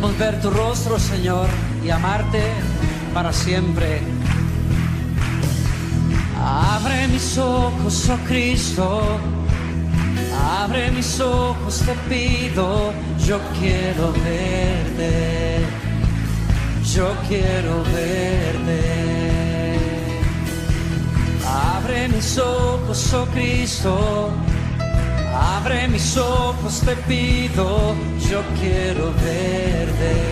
Queremos ver tu rostro, Señor, y amarte para siempre. Abre mis ojos, oh Cristo. Abre mis ojos, te pido. Yo quiero verte. Yo quiero verte. Abre mis ojos, oh Cristo. Abre mis ojos, te pido. Yo quiero verte.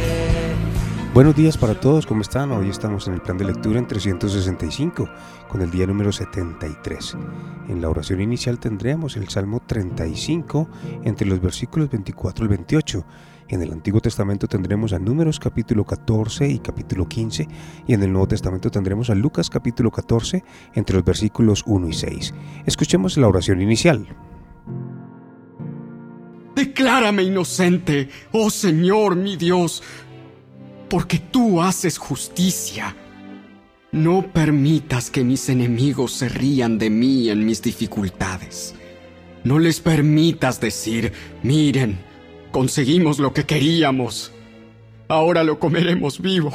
Buenos días para todos, ¿cómo están? Hoy estamos en el plan de lectura en 365, con el día número 73. En la oración inicial tendremos el Salmo 35 entre los versículos 24 al 28. En el Antiguo Testamento tendremos a Números capítulo 14 y capítulo 15 y en el Nuevo Testamento tendremos a Lucas capítulo 14 entre los versículos 1 y 6. Escuchemos la oración inicial. Declárame inocente, oh Señor mi Dios porque tú haces justicia. No permitas que mis enemigos se rían de mí en mis dificultades. No les permitas decir, miren, conseguimos lo que queríamos. Ahora lo comeremos vivo.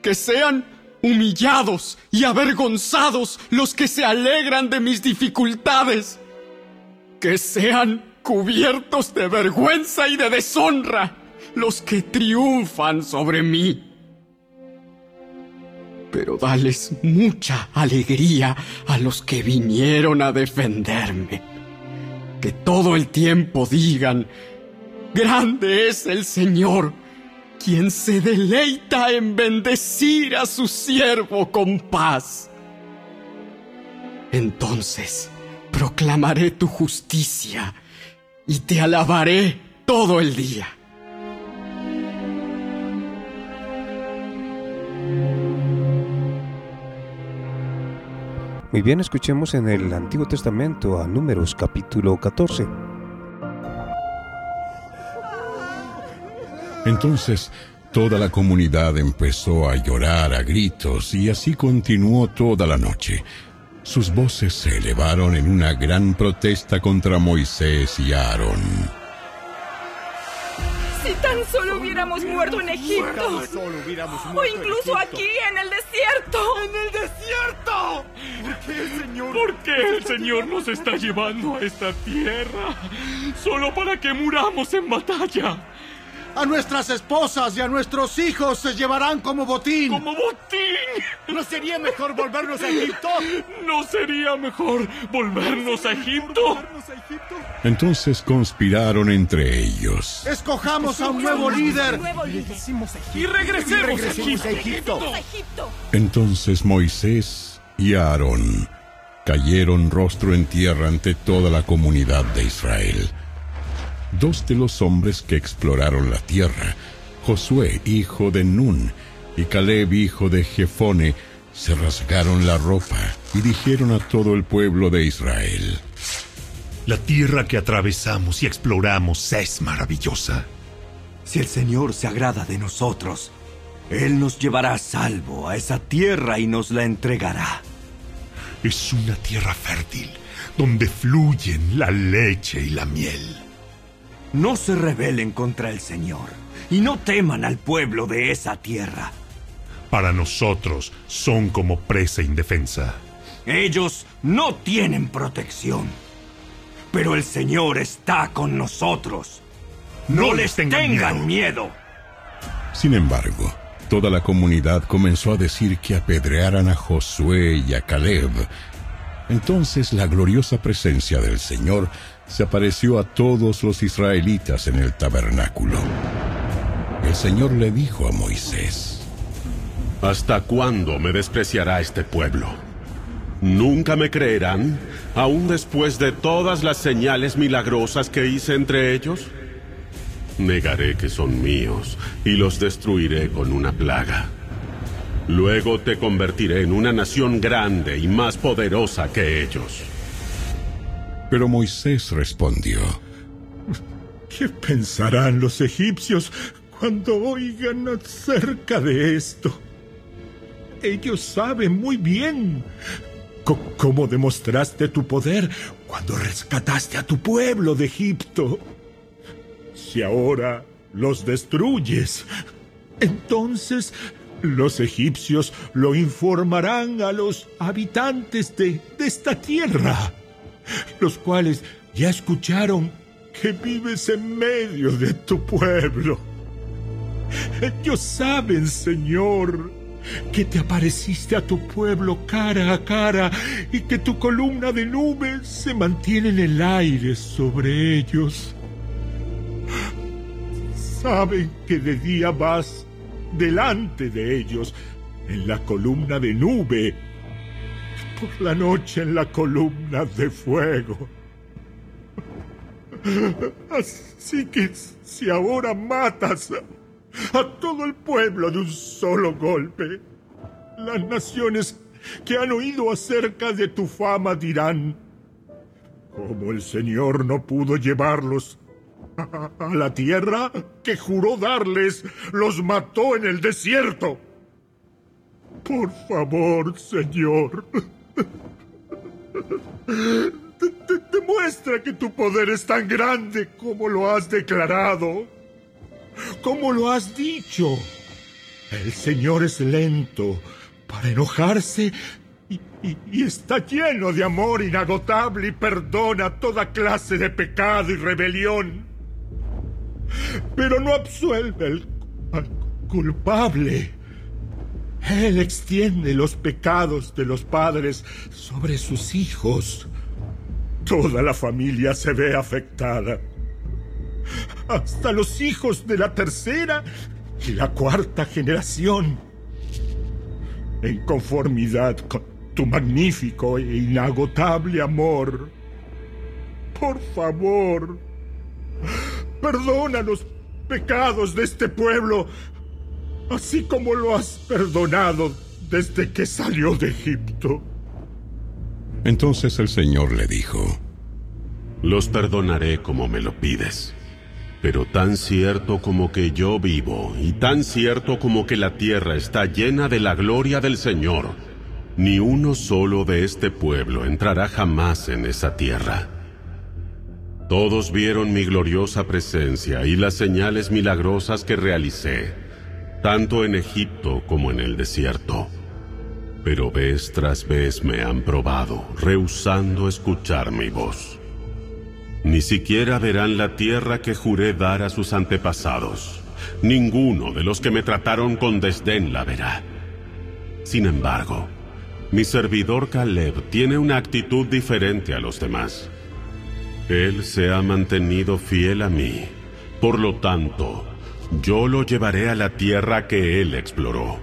Que sean humillados y avergonzados los que se alegran de mis dificultades. Que sean cubiertos de vergüenza y de deshonra los que triunfan sobre mí. Pero dales mucha alegría a los que vinieron a defenderme. Que todo el tiempo digan, grande es el Señor, quien se deleita en bendecir a su siervo con paz. Entonces proclamaré tu justicia y te alabaré todo el día. Muy bien, escuchemos en el Antiguo Testamento a Números capítulo 14. Entonces toda la comunidad empezó a llorar a gritos y así continuó toda la noche. Sus voces se elevaron en una gran protesta contra Moisés y Aarón. Si tan solo hubiéramos muerto en Egipto. o incluso aquí en el desierto. ¡En el desierto! ¿Por qué, Señor? ¿Por qué el Señor nos está llevando a esta tierra? Solo para que muramos en batalla. A nuestras esposas y a nuestros hijos se llevarán como botín. ¡Como botín! ¿No sería mejor volvernos a Egipto? ¿No sería mejor volvernos a Egipto? Entonces conspiraron entre ellos. Escojamos a un nuevo líder. Y regresemos, a Egipto. Entonces Moisés y Aarón cayeron rostro en tierra ante toda la comunidad de Israel dos de los hombres que exploraron la tierra, Josué, hijo de Nun, y Caleb, hijo de Jefone, se rasgaron la ropa y dijeron a todo el pueblo de Israel, La tierra que atravesamos y exploramos es maravillosa. Si el Señor se agrada de nosotros, Él nos llevará a salvo a esa tierra y nos la entregará. Es una tierra fértil, donde fluyen la leche y la miel. No se rebelen contra el Señor y no teman al pueblo de esa tierra. Para nosotros son como presa indefensa. Ellos no tienen protección. Pero el Señor está con nosotros. No, les tengan, miedo. Sin embargo, toda la comunidad comenzó a decir que apedrearan a Josué y a Caleb. Entonces la gloriosa presencia del Señor se apareció a todos los israelitas en el tabernáculo. El Señor le dijo a Moisés, ¿Hasta cuándo me despreciará este pueblo? ¿Nunca me creerán, aún después de todas las señales milagrosas que hice entre ellos? Negaré que son míos y los destruiré con una plaga. Luego te convertiré en una nación grande y más poderosa que ellos. Pero Moisés respondió, ¿Qué pensarán los egipcios cuando oigan acerca de esto? Ellos saben muy bien cómo demostraste tu poder cuando rescataste a tu pueblo de Egipto. Si ahora los destruyes. Entonces los egipcios lo informarán a los habitantes de, de esta tierra, los cuales ya escucharon que vives en medio de tu pueblo. Ellos saben, Señor, que te apareciste a tu pueblo cara a cara y que tu columna de nubes se mantiene en el aire sobre ellos. Saben que de día vas delante de ellos en la columna de nube, por la noche en la columna de fuego. Así que si ahora matas a todo el pueblo de un solo golpe. Las naciones que han oído acerca de tu fama dirán, como el Señor no pudo llevarlos a, la tierra que juró darles, los mató en el desierto. Por favor, Señor, demuestra que tu poder es tan grande como lo has declarado como lo has dicho. El Señor es lento para enojarse y, está lleno de amor inagotable y perdona toda clase de pecado y rebelión. Pero no absuelve al culpable. Él extiende los pecados de los padres sobre sus hijos. Toda la familia se ve afectada hasta los hijos de la tercera y la cuarta generación. En conformidad con tu magnífico e inagotable amor, por favor, perdona los pecados de este pueblo, así como lo has perdonado desde que salió de Egipto. Entonces el Señor le dijo, Los perdonaré como me lo pides. Pero tan cierto como que yo vivo, y tan cierto como que la tierra está llena de la gloria del Señor, ni uno solo de este pueblo entrará jamás en esa tierra. Todos vieron mi gloriosa presencia y las señales milagrosas que realicé, tanto en Egipto como en el desierto. Pero vez tras vez me han probado, rehusando escuchar mi voz. Ni siquiera verán la tierra que juré dar a sus antepasados. Ninguno de los que me trataron con desdén la verá. Sin embargo, mi servidor Caleb tiene una actitud diferente a los demás. Él se ha mantenido fiel a mí. Por lo tanto, yo lo llevaré a la tierra que él exploró.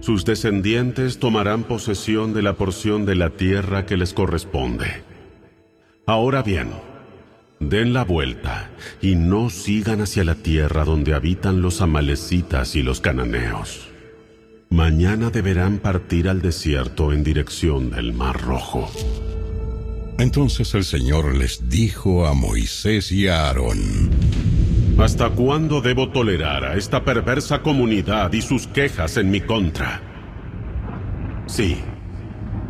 Sus descendientes tomarán posesión de la porción de la tierra que les corresponde. Ahora bien, Den la vuelta y no sigan hacia la tierra donde habitan los amalecitas y los cananeos. Mañana deberán partir al desierto en dirección del Mar Rojo. Entonces el Señor les dijo a Moisés y a Aarón, ¿Hasta cuándo debo tolerar a esta perversa comunidad y sus quejas en mi contra? Sí,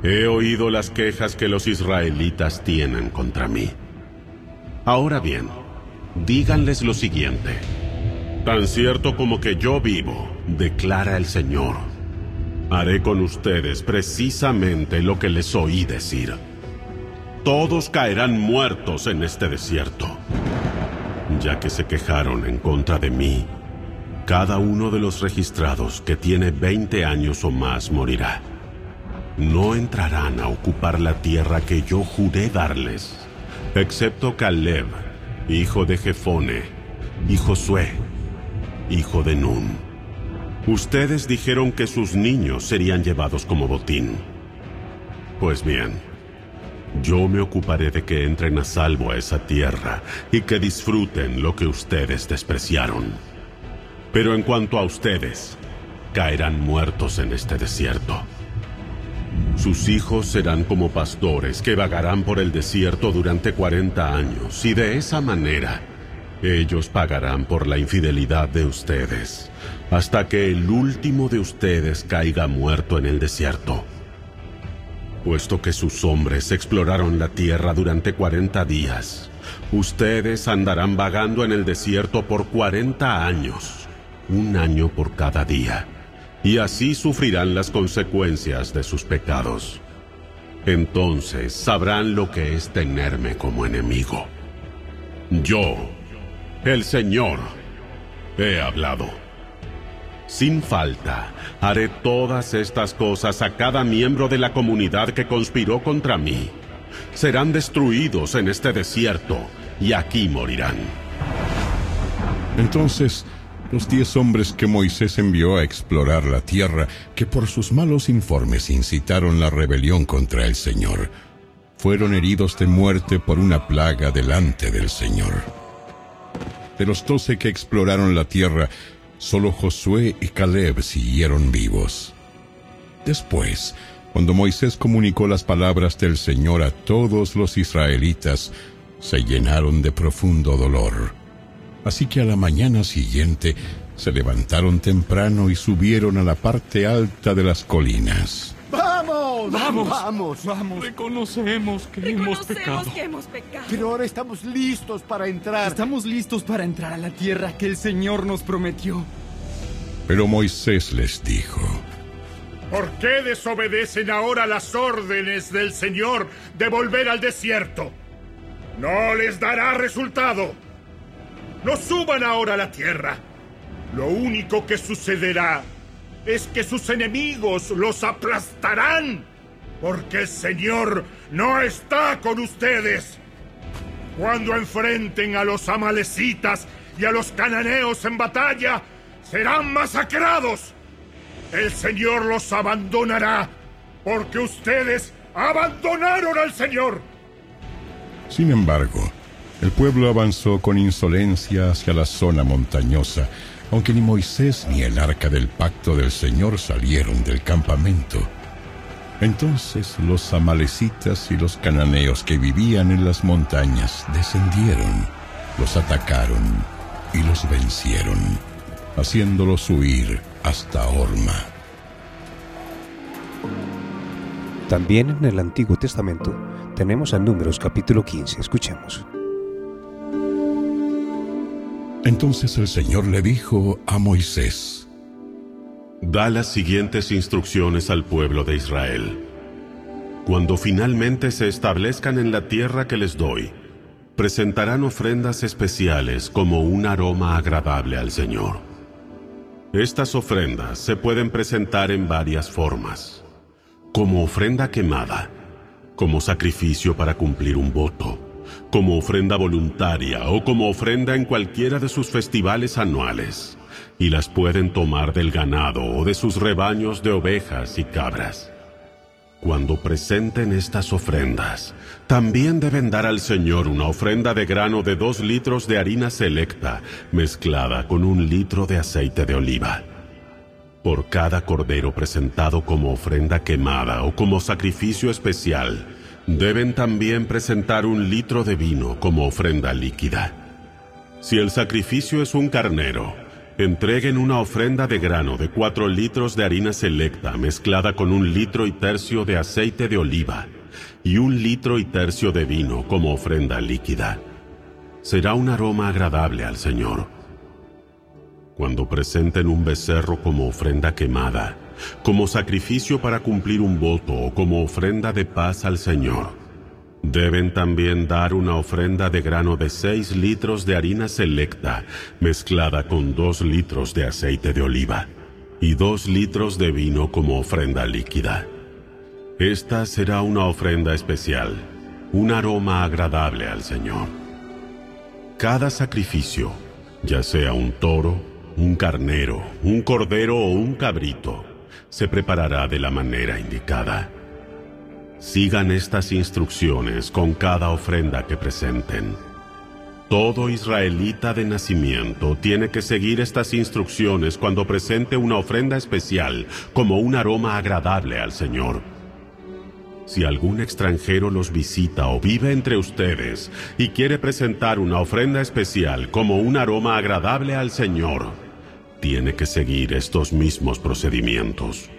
he oído las quejas que los israelitas tienen contra mí. Ahora bien, díganles lo siguiente. Tan cierto como que yo vivo, declara el Señor, haré con ustedes precisamente lo que les oí decir. Todos caerán muertos en este desierto, ya que se quejaron en contra de mí. Cada uno de los registrados que tiene 20 años o más morirá. No entrarán a ocupar la tierra que yo juré darles excepto Caleb, hijo de Jefone, y Josué, hijo de Nun. Ustedes dijeron que sus niños serían llevados como botín. Pues bien, yo me ocuparé de que entren a salvo a esa tierra y que disfruten lo que ustedes despreciaron. Pero en cuanto a ustedes, caerán muertos en este desierto. Sus hijos serán como pastores que vagarán por el desierto durante 40 años y de esa manera ellos pagarán por la infidelidad de ustedes hasta que el último de ustedes caiga muerto en el desierto. Puesto que sus hombres exploraron la tierra durante cuarenta días, ustedes andarán vagando en el desierto por cuarenta años, un año por cada día, y así sufrirán las consecuencias de sus pecados. Entonces sabrán lo que es tenerme como enemigo. Yo, el Señor, he hablado. Sin falta, haré todas estas cosas a cada miembro de la comunidad que conspiró contra mí. Serán destruidos en este desierto y aquí morirán. Entonces, los diez hombres que Moisés envió a explorar la tierra, que por sus malos informes incitaron la rebelión contra el Señor, fueron heridos de muerte por una plaga delante del Señor. De los doce que exploraron la tierra, Solo Josué y Caleb siguieron vivos. Después, cuando Moisés comunicó las palabras del Señor a todos los israelitas, se llenaron de profundo dolor. Así que a la mañana siguiente se levantaron temprano y subieron a la parte alta de las colinas. ¡Vamos! ¡Vamos! ¡Vamos! ¡Vamos! Reconocemos que hemos pecado. que hemos pecado. Pero ahora estamos listos para entrar. Estamos listos para entrar a la tierra que el Señor nos prometió. Pero Moisés les dijo, ¿Por qué desobedecen ahora las órdenes del Señor de volver al desierto? No les dará resultado. No suban ahora a la tierra. Lo único que sucederá es que sus enemigos los aplastarán, porque el Señor no está con ustedes. Cuando enfrenten a los amalecitas y a los cananeos en batalla, serán masacrados. El Señor los abandonará, porque ustedes abandonaron al Señor. Sin embargo, el pueblo avanzó con insolencia hacia la zona montañosa, aunque ni Moisés ni el arca del pacto del Señor salieron del campamento. Entonces los amalecitas y los cananeos que vivían en las montañas descendieron, los atacaron y los vencieron, haciéndolos huir hasta Orma. También en el Antiguo Testamento tenemos a Números capítulo 15. Escuchemos. Entonces el Señor le dijo a Moisés, Da las siguientes instrucciones al pueblo de Israel. Cuando finalmente se establezcan en la tierra que les doy, presentarán ofrendas especiales como un aroma agradable al Señor. Estas ofrendas se pueden presentar en varias formas, como ofrenda quemada, como sacrificio para cumplir un voto, como ofrenda voluntaria o como ofrenda en cualquiera de sus festivales anuales, y las pueden tomar del ganado o de sus rebaños de ovejas y cabras. Cuando presenten estas ofrendas, también deben dar al Señor una ofrenda de grano de dos litros de harina selecta mezclada con un litro de aceite de oliva. Por cada cordero presentado como ofrenda quemada o como sacrificio especial, deben también presentar un litro de vino como ofrenda líquida. Si el sacrificio es un carnero, entreguen una ofrenda de grano de cuatro litros de harina selecta mezclada con un litro y tercio de aceite de oliva y un litro y tercio de vino como ofrenda líquida. Será un aroma agradable al Señor. Cuando presenten un becerro como ofrenda quemada, como sacrificio para cumplir un voto o como ofrenda de paz al Señor, Deben también dar una ofrenda de grano de seis litros de harina selecta, mezclada con dos litros de aceite de oliva, y dos litros de vino como ofrenda líquida. Esta será una ofrenda especial, un aroma agradable al Señor. Cada sacrificio, ya sea un toro, un carnero, un cordero o un cabrito, se preparará de la manera indicada. Sigan estas instrucciones con cada ofrenda que presenten. Todo israelita de nacimiento tiene que seguir estas instrucciones cuando presente una ofrenda especial como un aroma agradable al Señor. Si algún extranjero los visita o vive entre ustedes y quiere presentar una ofrenda especial como un aroma agradable al Señor, tiene que seguir estos mismos procedimientos.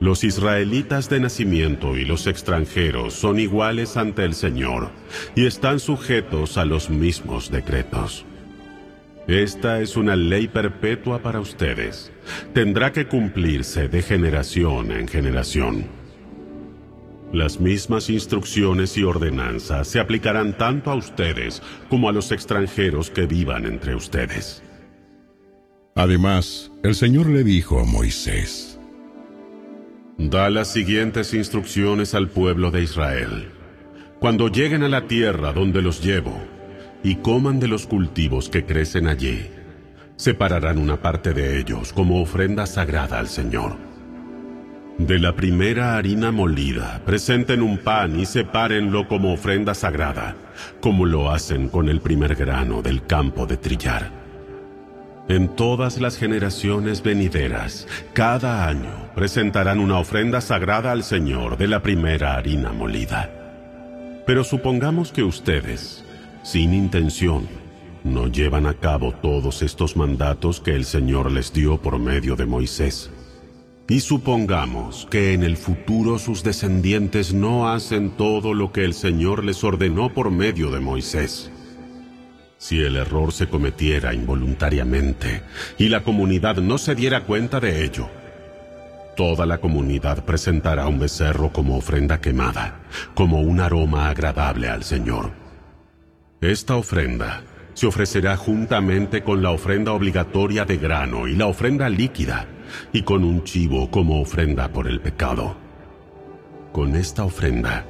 Los israelitas de nacimiento y los extranjeros son iguales ante el Señor y están sujetos a los mismos decretos. Esta es una ley perpetua para ustedes. Tendrá que cumplirse de generación en generación. Las mismas instrucciones y ordenanzas se aplicarán tanto a ustedes como a los extranjeros que vivan entre ustedes. Además, el Señor le dijo a Moisés, Da las siguientes instrucciones al pueblo de Israel. Cuando lleguen a la tierra donde los llevo, y coman de los cultivos que crecen allí, separarán una parte de ellos como ofrenda sagrada al Señor. De la primera harina molida, presenten un pan y sepárenlo como ofrenda sagrada, como lo hacen con el primer grano del campo de trillar. En todas las generaciones venideras, cada año presentarán una ofrenda sagrada al Señor de la primera harina molida. Pero supongamos que ustedes, sin intención, no llevan a cabo todos estos mandatos que el Señor les dio por medio de Moisés. Y supongamos que en el futuro sus descendientes no hacen todo lo que el Señor les ordenó por medio de Moisés. Si el error se cometiera involuntariamente y la comunidad no se diera cuenta de ello, toda la comunidad presentará un becerro como ofrenda quemada, como un aroma agradable al Señor. Esta ofrenda se ofrecerá juntamente con la ofrenda obligatoria de grano y la ofrenda líquida, y con un chivo como ofrenda por el pecado. Con esta ofrenda,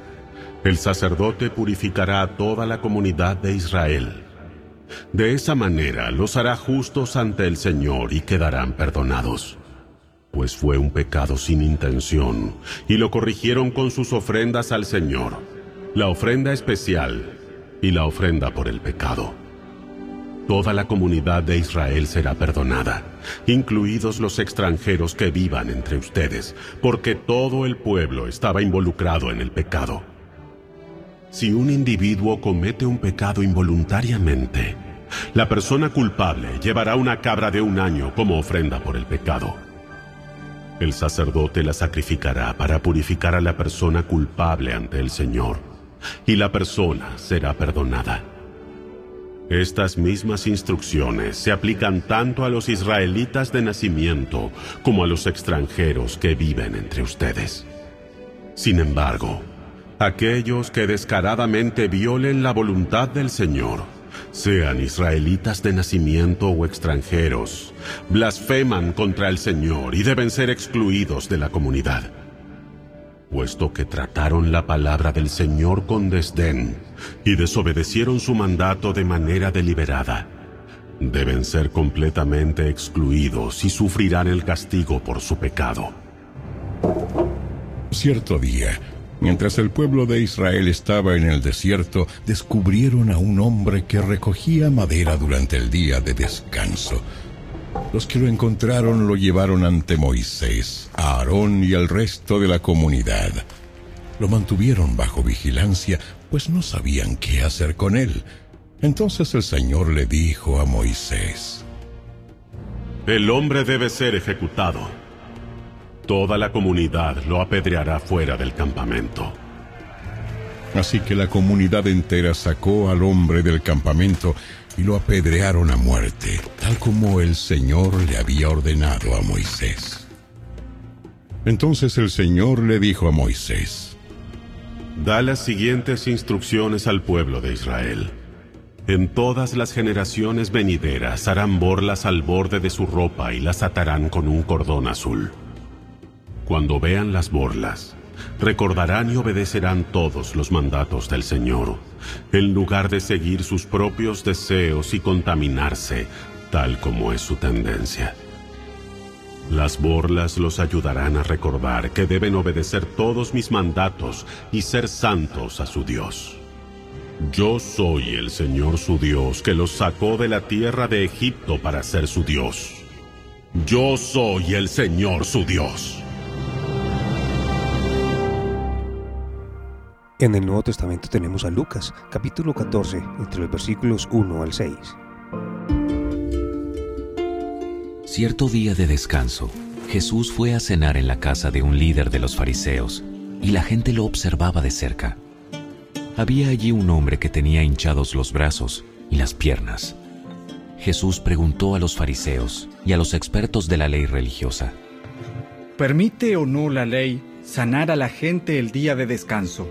el sacerdote purificará a toda la comunidad de Israel de esa manera los hará justos ante el Señor y quedarán perdonados. Pues fue un pecado sin intención, y lo corrigieron con sus ofrendas al Señor, la ofrenda especial y la ofrenda por el pecado. Toda la comunidad de Israel será perdonada, incluidos los extranjeros que vivan entre ustedes, porque todo el pueblo estaba involucrado en el pecado. Si un individuo comete un pecado involuntariamente, la persona culpable llevará una cabra de un año como ofrenda por el pecado. El sacerdote la sacrificará para purificar a la persona culpable ante el Señor, y la persona será perdonada. Estas mismas instrucciones se aplican tanto a los israelitas de nacimiento como a los extranjeros que viven entre ustedes. Sin embargo, aquellos que descaradamente violen la voluntad del Señor, sean israelitas de nacimiento o extranjeros, blasfeman contra el Señor y deben ser excluidos de la comunidad. Puesto que trataron la palabra del Señor con desdén y desobedecieron su mandato de manera deliberada, deben ser completamente excluidos y sufrirán el castigo por su pecado. Cierto día, Mientras el pueblo de Israel estaba en el desierto, descubrieron a un hombre que recogía madera durante el día de descanso. Los que lo encontraron lo llevaron ante Moisés, a Aarón y al resto de la comunidad. Lo mantuvieron bajo vigilancia, pues no sabían qué hacer con él. Entonces el Señor le dijo a Moisés, El hombre debe ser ejecutado Toda la comunidad lo apedreará fuera del campamento. Así que la comunidad entera sacó al hombre del campamento y lo apedrearon a muerte, tal como el Señor le había ordenado a Moisés. Entonces el Señor le dijo a Moisés, Da las siguientes instrucciones al pueblo de Israel. En todas las generaciones venideras harán borlas al borde de su ropa y las atarán con un cordón azul. Cuando vean las borlas, recordarán y obedecerán todos los mandatos del Señor, en lugar de seguir sus propios deseos y contaminarse, tal como es su tendencia. Las borlas los ayudarán a recordar que deben obedecer todos mis mandatos y ser santos a su Dios. Yo soy el Señor su Dios que los sacó de la tierra de Egipto para ser su Dios. Yo soy el Señor su Dios. En el Nuevo Testamento tenemos a Lucas, capítulo 14, entre los versículos 1 al 6. Cierto día de descanso, Jesús fue a cenar en la casa de un líder de los fariseos y la gente lo observaba de cerca. Había allí un hombre que tenía hinchados los brazos y las piernas. Jesús preguntó a los fariseos y a los expertos de la ley religiosa, ¿Permite o no la ley sanar a la gente el día de descanso?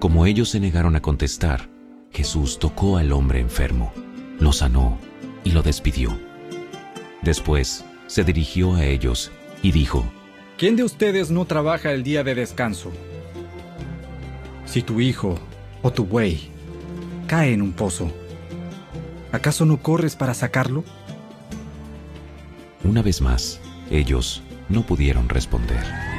Como ellos se negaron a contestar, Jesús tocó al hombre enfermo, lo sanó y lo despidió. Después se dirigió a ellos y dijo, ¿Quién de ustedes no trabaja el día de descanso? Si tu hijo o tu buey cae en un pozo, ¿acaso no corres para sacarlo? Una vez más, ellos no pudieron responder.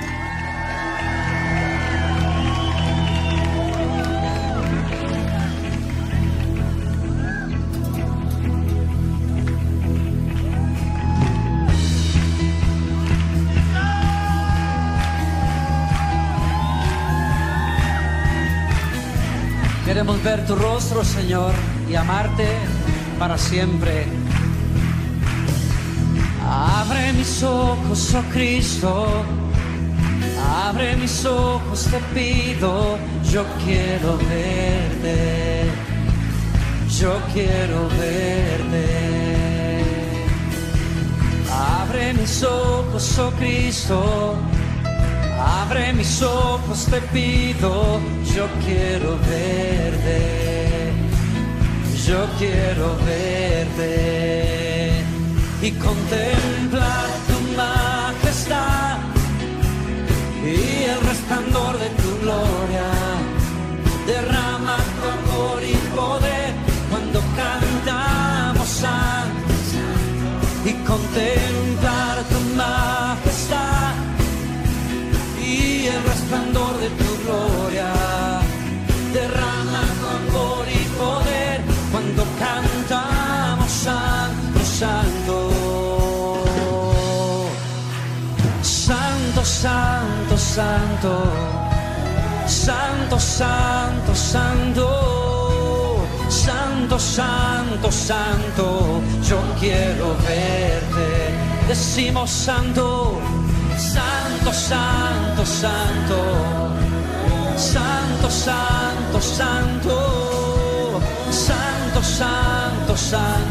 Queremos ver tu rostro, Señor, y amarte para siempre. Abre mis ojos, oh Cristo. Abre mis ojos, te pido. Yo quiero verte. Yo quiero verte. Abre mis ojos, oh Cristo. Abre mis ojos, te pido, yo quiero verte, yo quiero verte. Y contemplar tu majestad y el resplandor de tu gloria. Derrama tu amor y poder cuando cantamos santos y contemplar Santo, santo, santo. Santo, santo, santo. Santo, santo. Yo quiero verte. Decimos santo. Santo, santo, santo, santo, santo, santo, santo, santo, santo,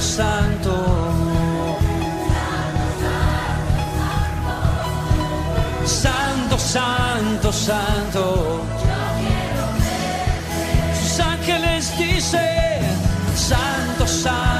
Santo, santo. Santo, santo, santo. Sus ángeles dicen, Santo, Santo.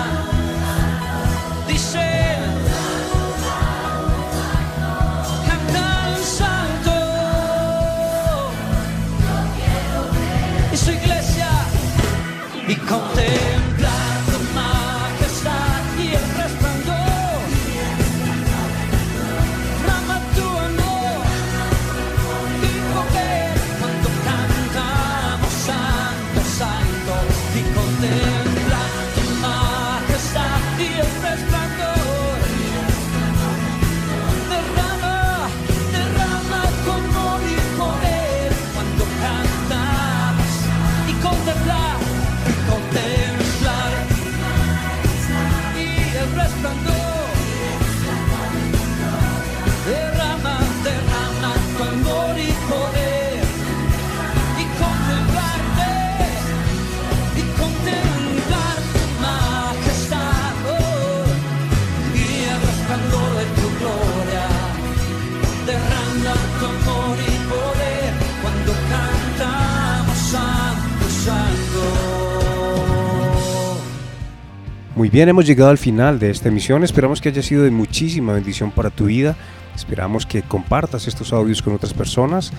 Bien, hemos llegado al final de esta emisión. Esperamos que haya sido de muchísima bendición para tu vida. Esperamos que compartas estos audios con otras personas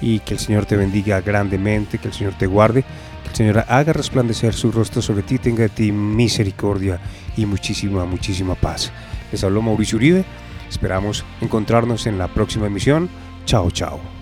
y que el Señor te bendiga grandemente, que el Señor te guarde, que el Señor haga resplandecer su rostro sobre ti, tenga de ti misericordia y muchísima, muchísima paz. Les habló Mauricio Uribe. Esperamos encontrarnos en la próxima emisión. Chao, chao.